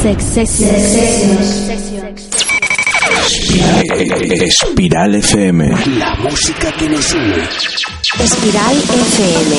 Sex Sessions. Espiral FM. La música que nos une. Espiral FM.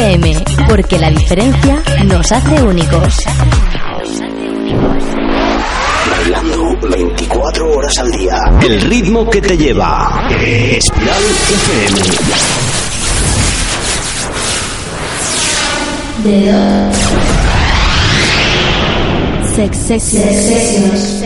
FM, porque la diferencia nos hace únicos. Bailando 24 horas al día. El ritmo que te lleva. Espiral FM. De Sex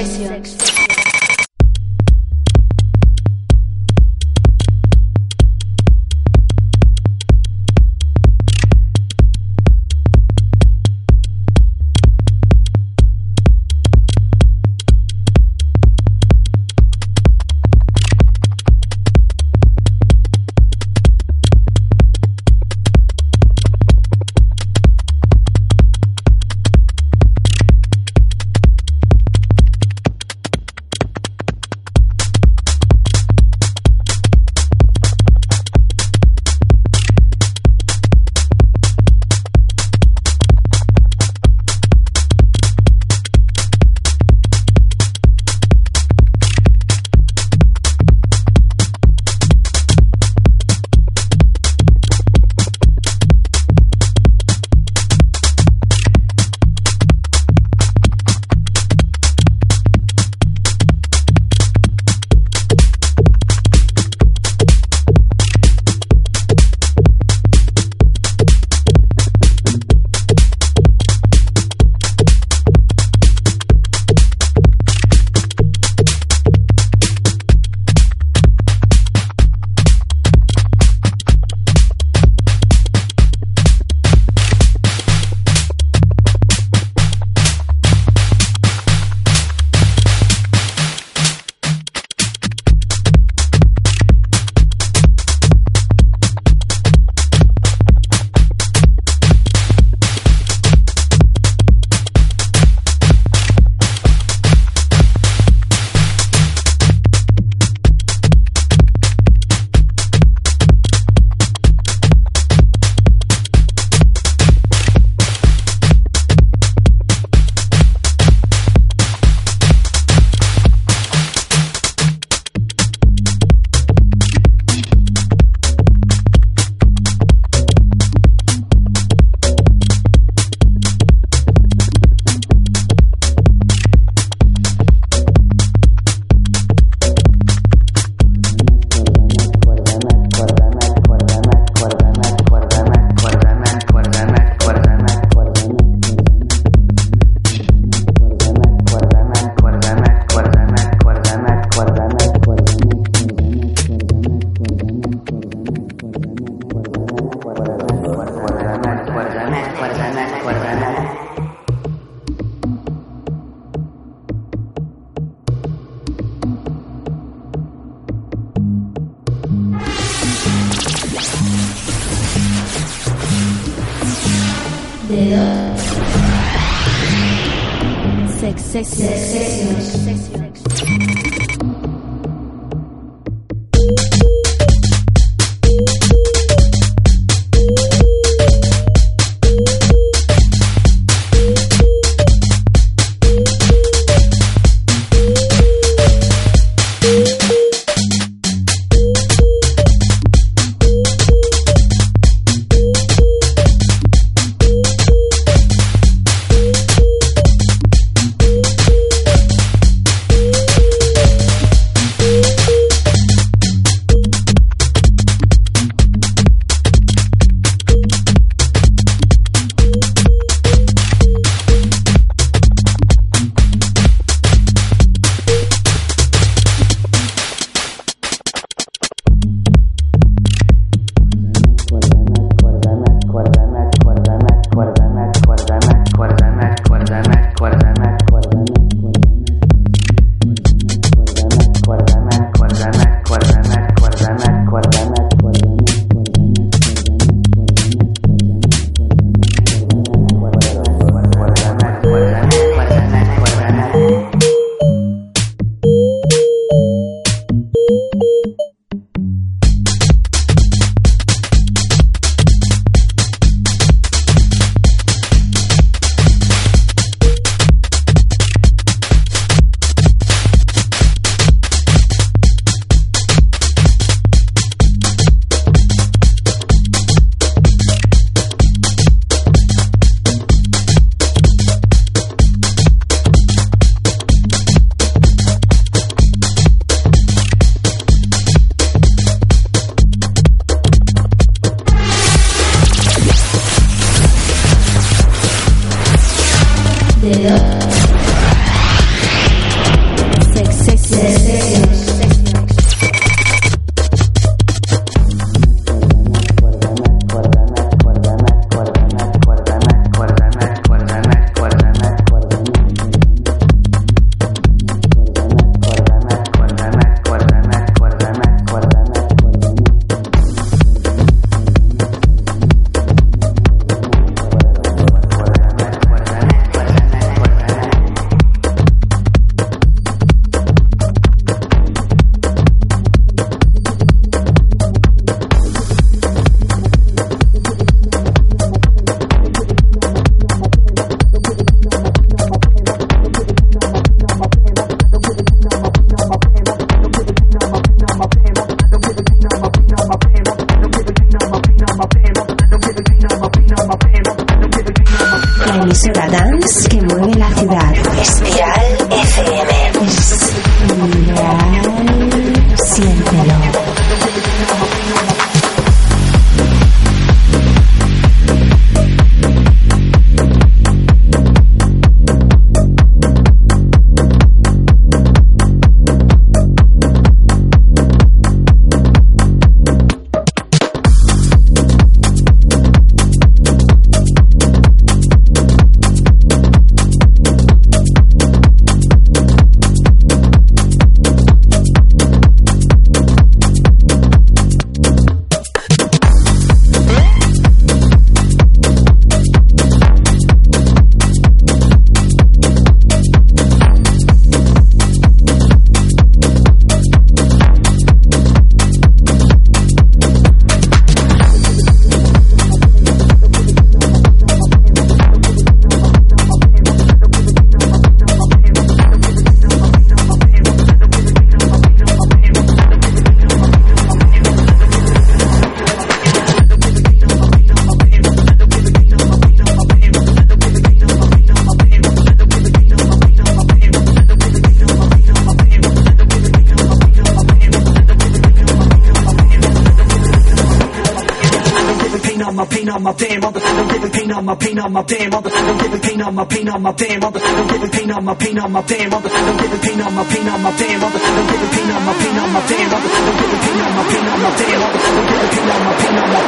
Sessions. my pain, mother. Don't give a pain on my pain on my pain, mother. Don't give a pain on my pain on my pain, mother. Don't give a pain on my pain on my pain, mother. Don't give a pain on my pain on my pain, mother. Don't give a pain on my pain on my pain.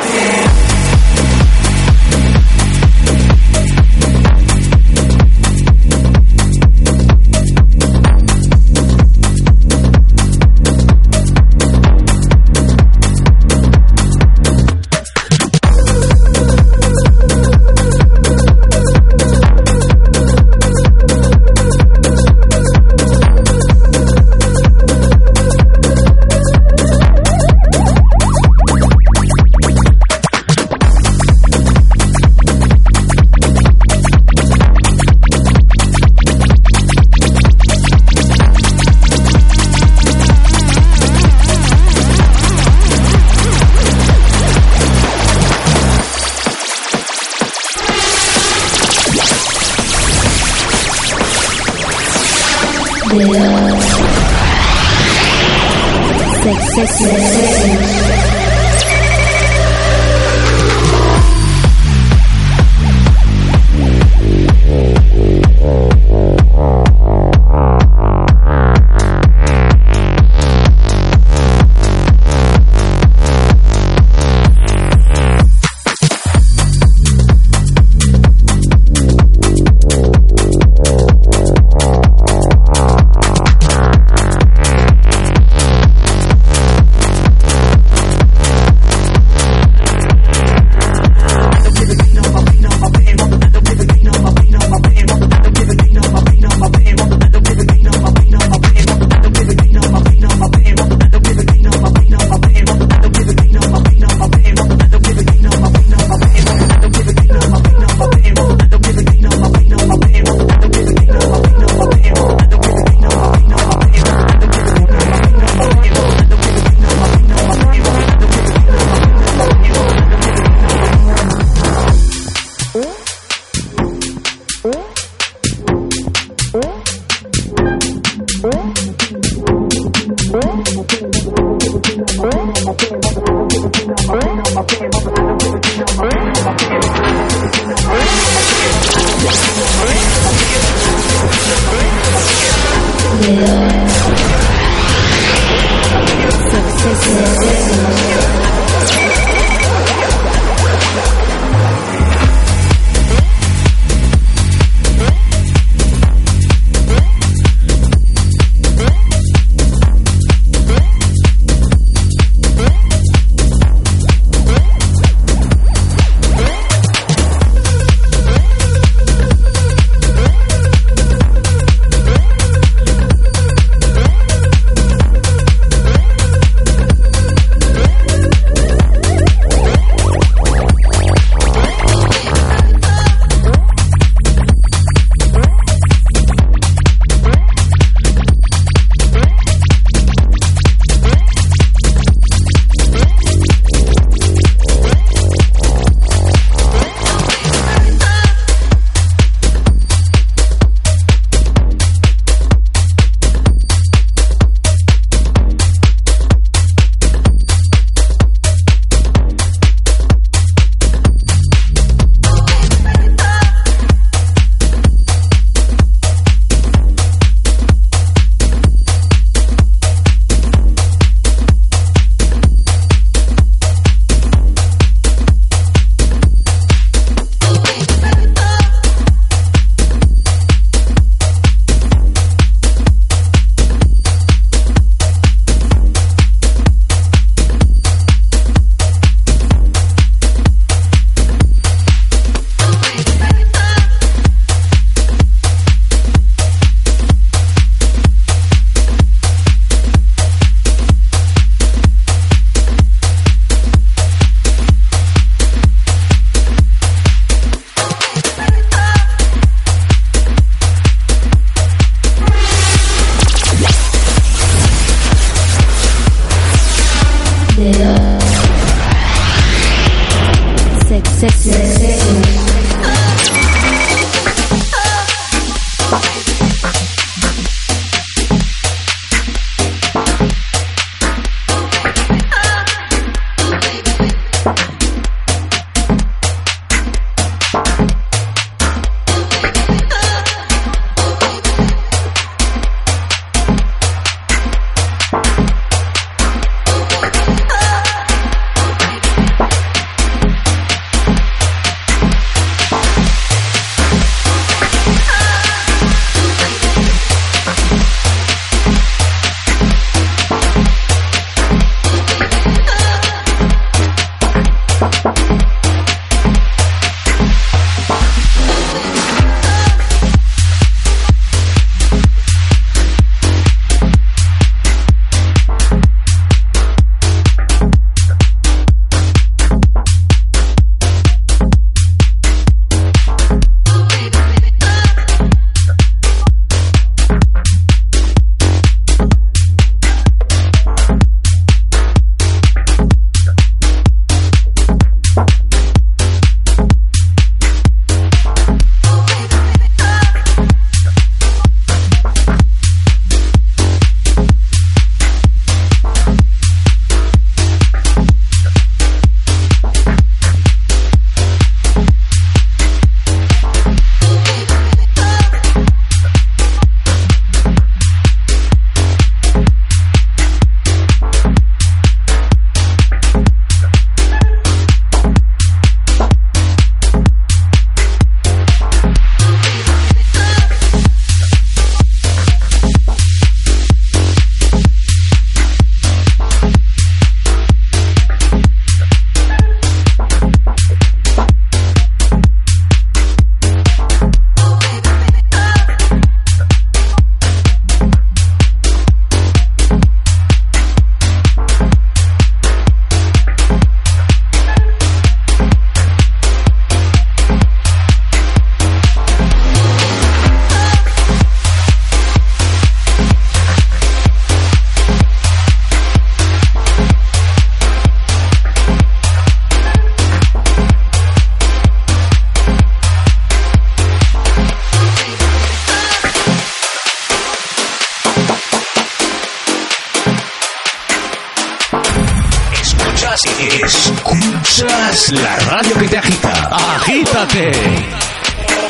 Thank you.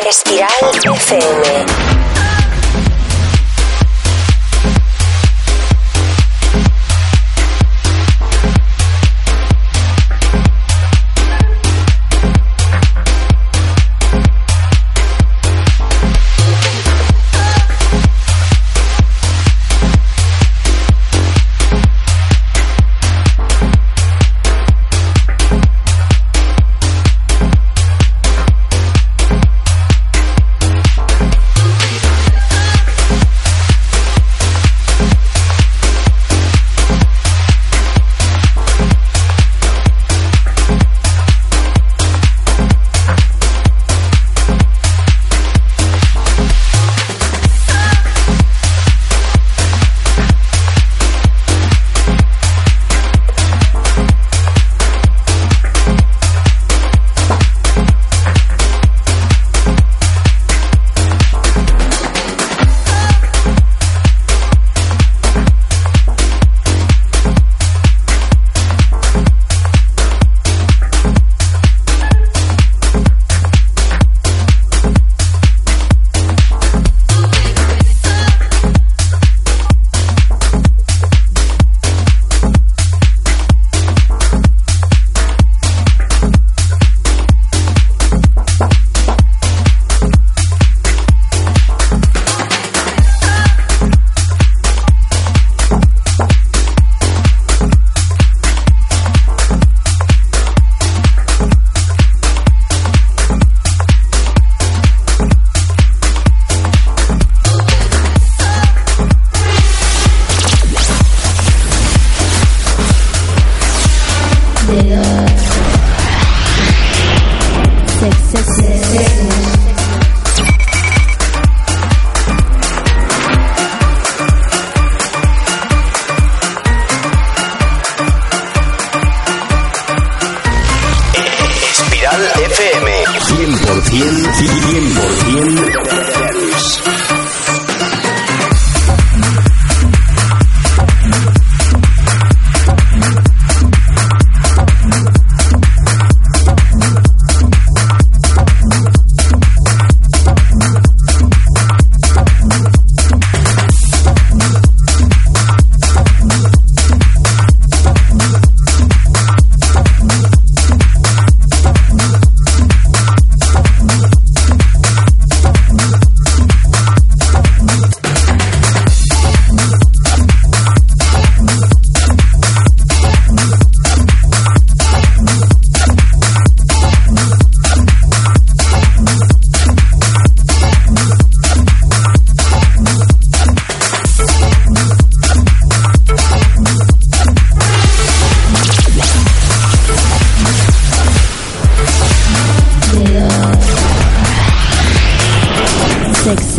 Espiral FM.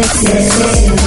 sexy.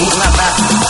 move my.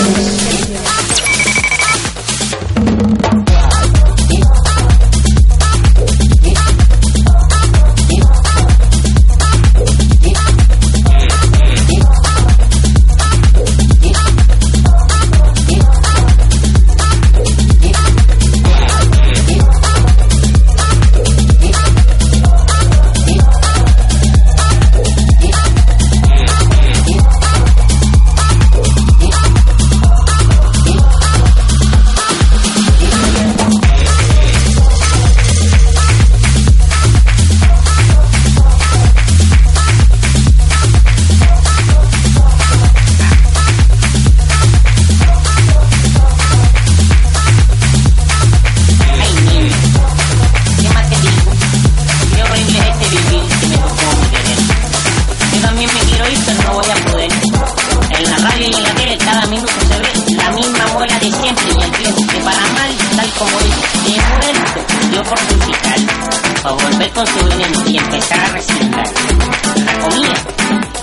salen en la tele cada minuto se ve la misma muela de siempre y el viejo que para mal, tal como dice, de muerto, dio por suicidarse, para volver con su veneno y empezar a reciclar. La comida,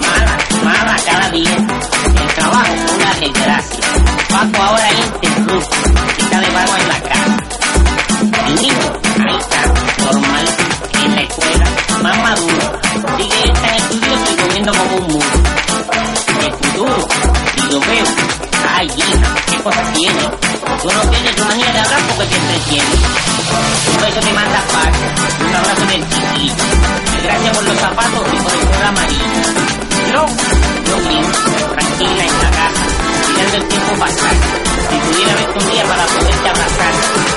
mala, mala cada día. El trabajo, una desgracia. Paco ahora abrazo de Manda un abrazo del chiqui. Gracias por los zapatos y por el programa y... No, no tranquila en la casa, mirando el tiempo pasar. Si pudiera ver un día para poderte abrazar.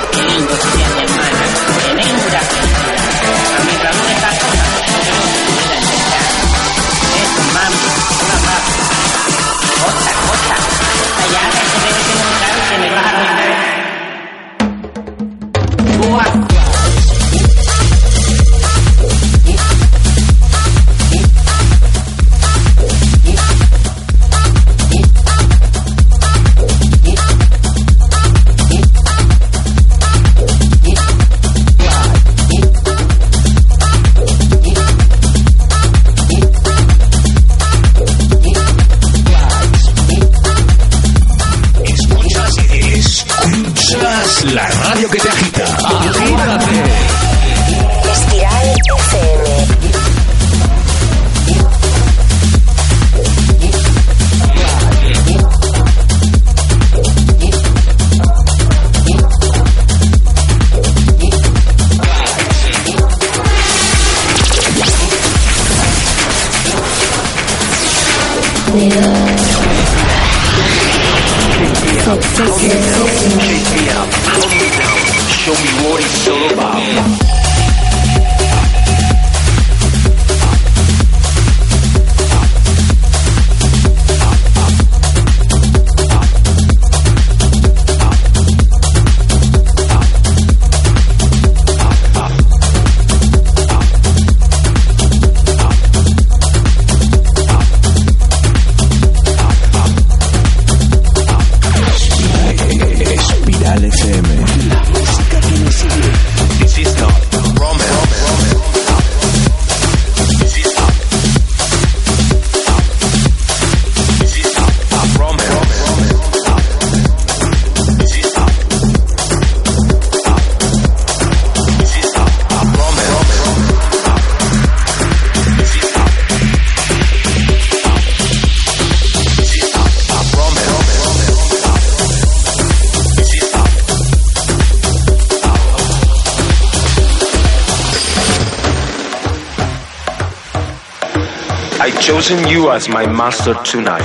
You as my master tonight.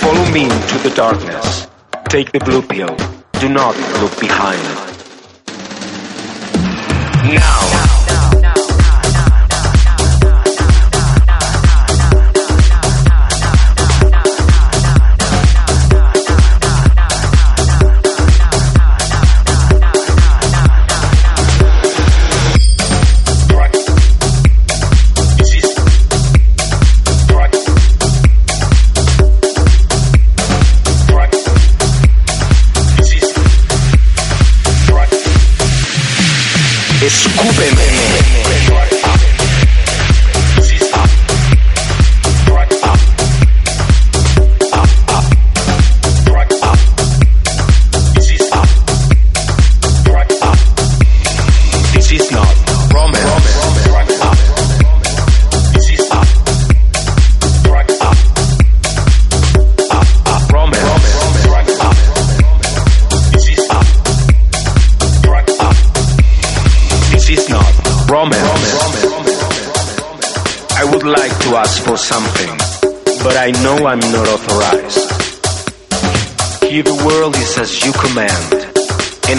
Follow me into the darkness. Take the blue pill. Do not look behind. Now.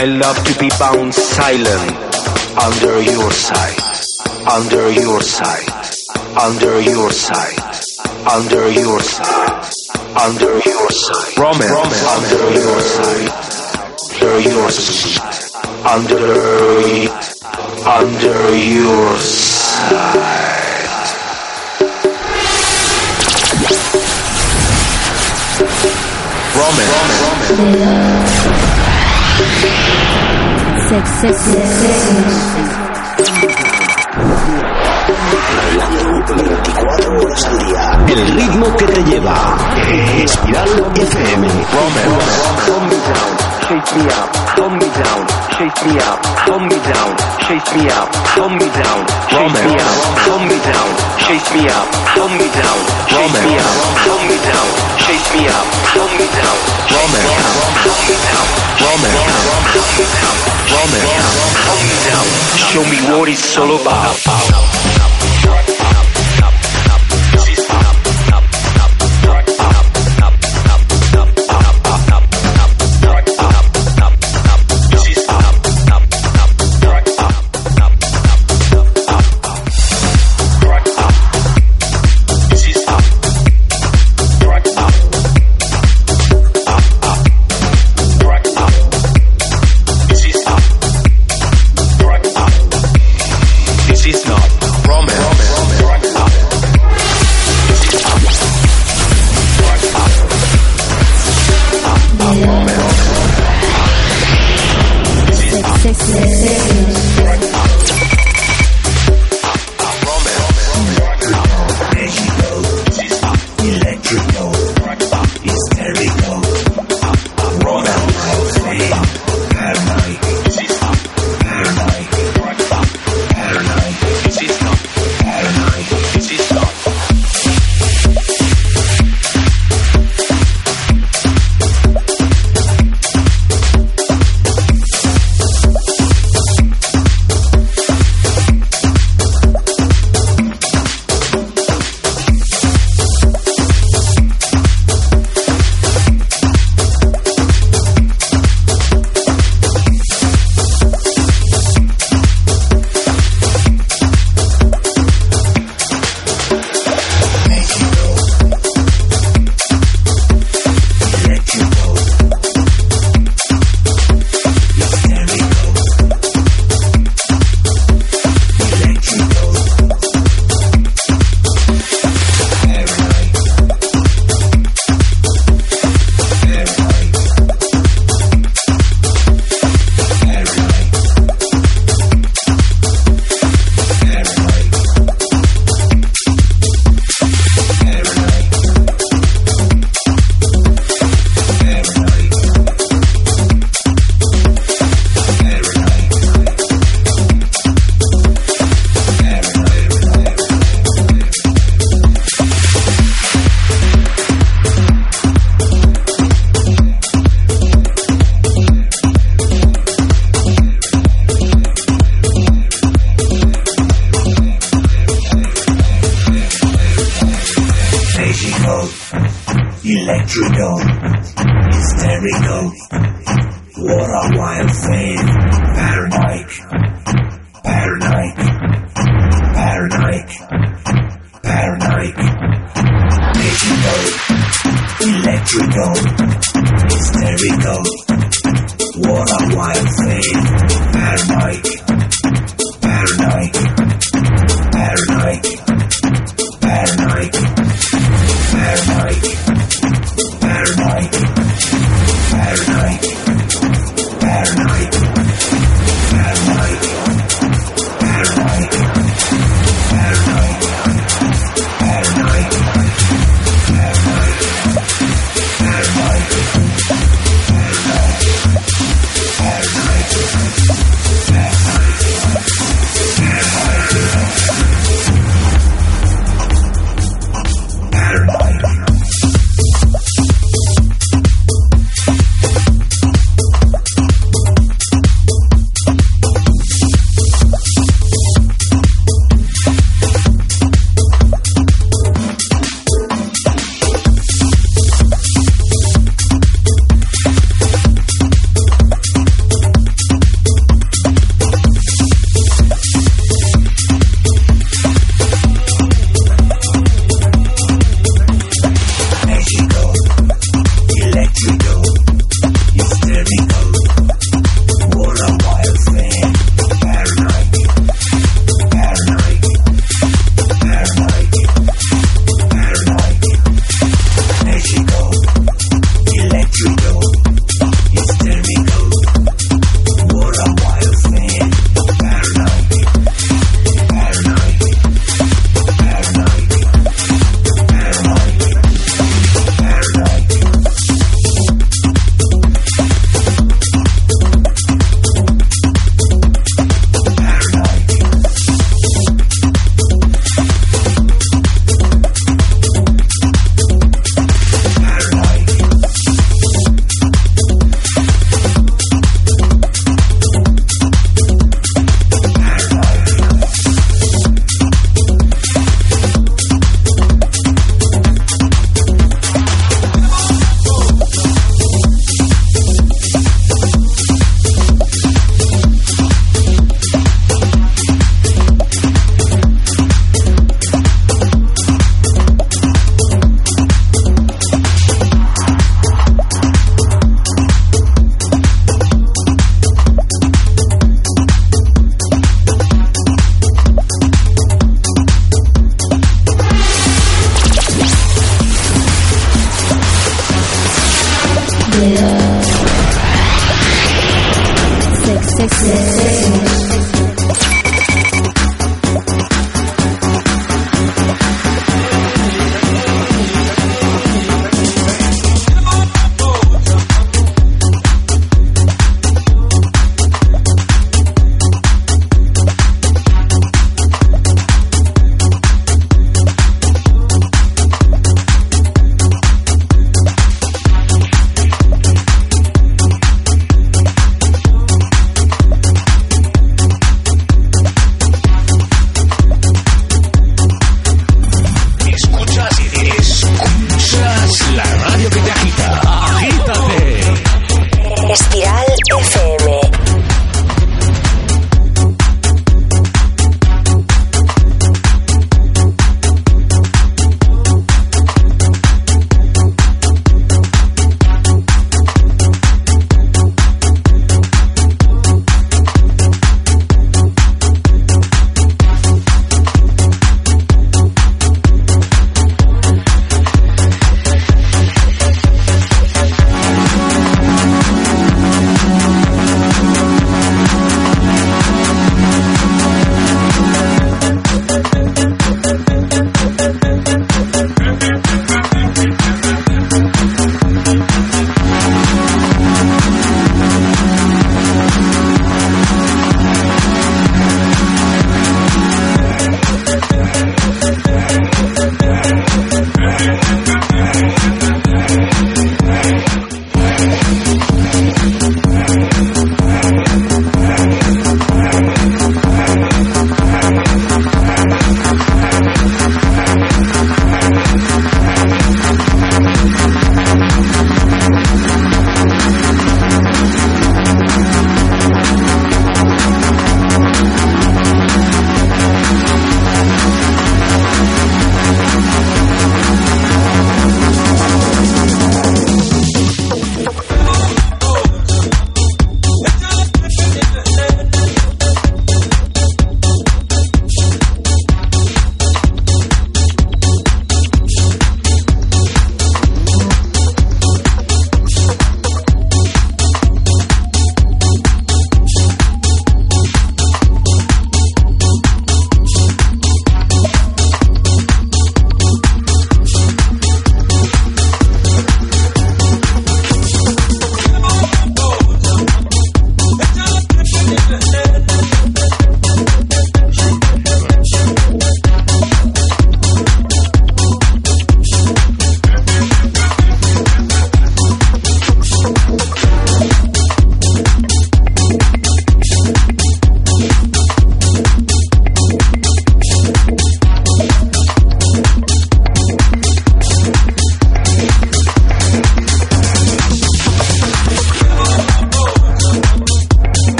I love to be bound silent under your sight, under your sight, under your sight, under your sight, under your sight. Romance, under your sight, under your sight, under, under your sight. Roman. El ritmo que te lleva. Espiral FM. Chase me out, hold me down, chase me out, hold me down, chase me out, hold me down, chase me out, hold me down, chase me out, hold me down, chase me out, hold me down, chase me out, hold me down, Roman, hold me down, hold me down, Roman, hold me down, show me what it's all about. mechanical, electrical, hysterical, what a wild thing! paranoid, paranoid, paranoid, paranoid, magical, electrical, hysterical, what a wild thing! paranoid.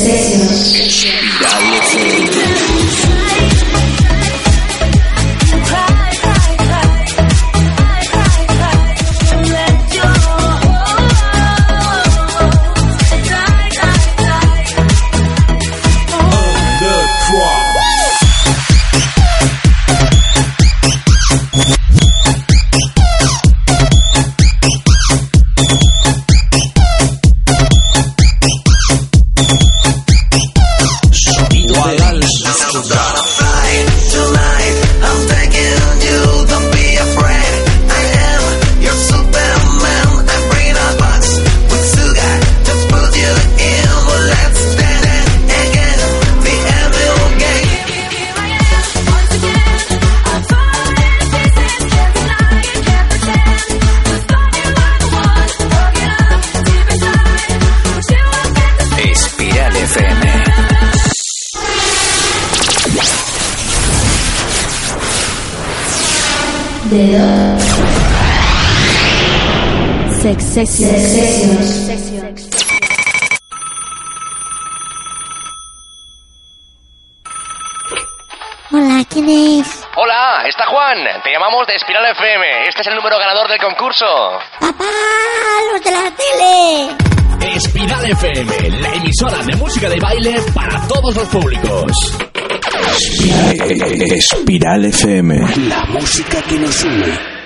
Sessions. Hola, ¿quién es? Hola, está Juan. Te llamamos de Espiral FM. Este es el número ganador del concurso. ¡Papá! ¡Los de la tele! Espiral FM, la emisora de música de baile para todos los públicos. Espiral FM. La música que nos une.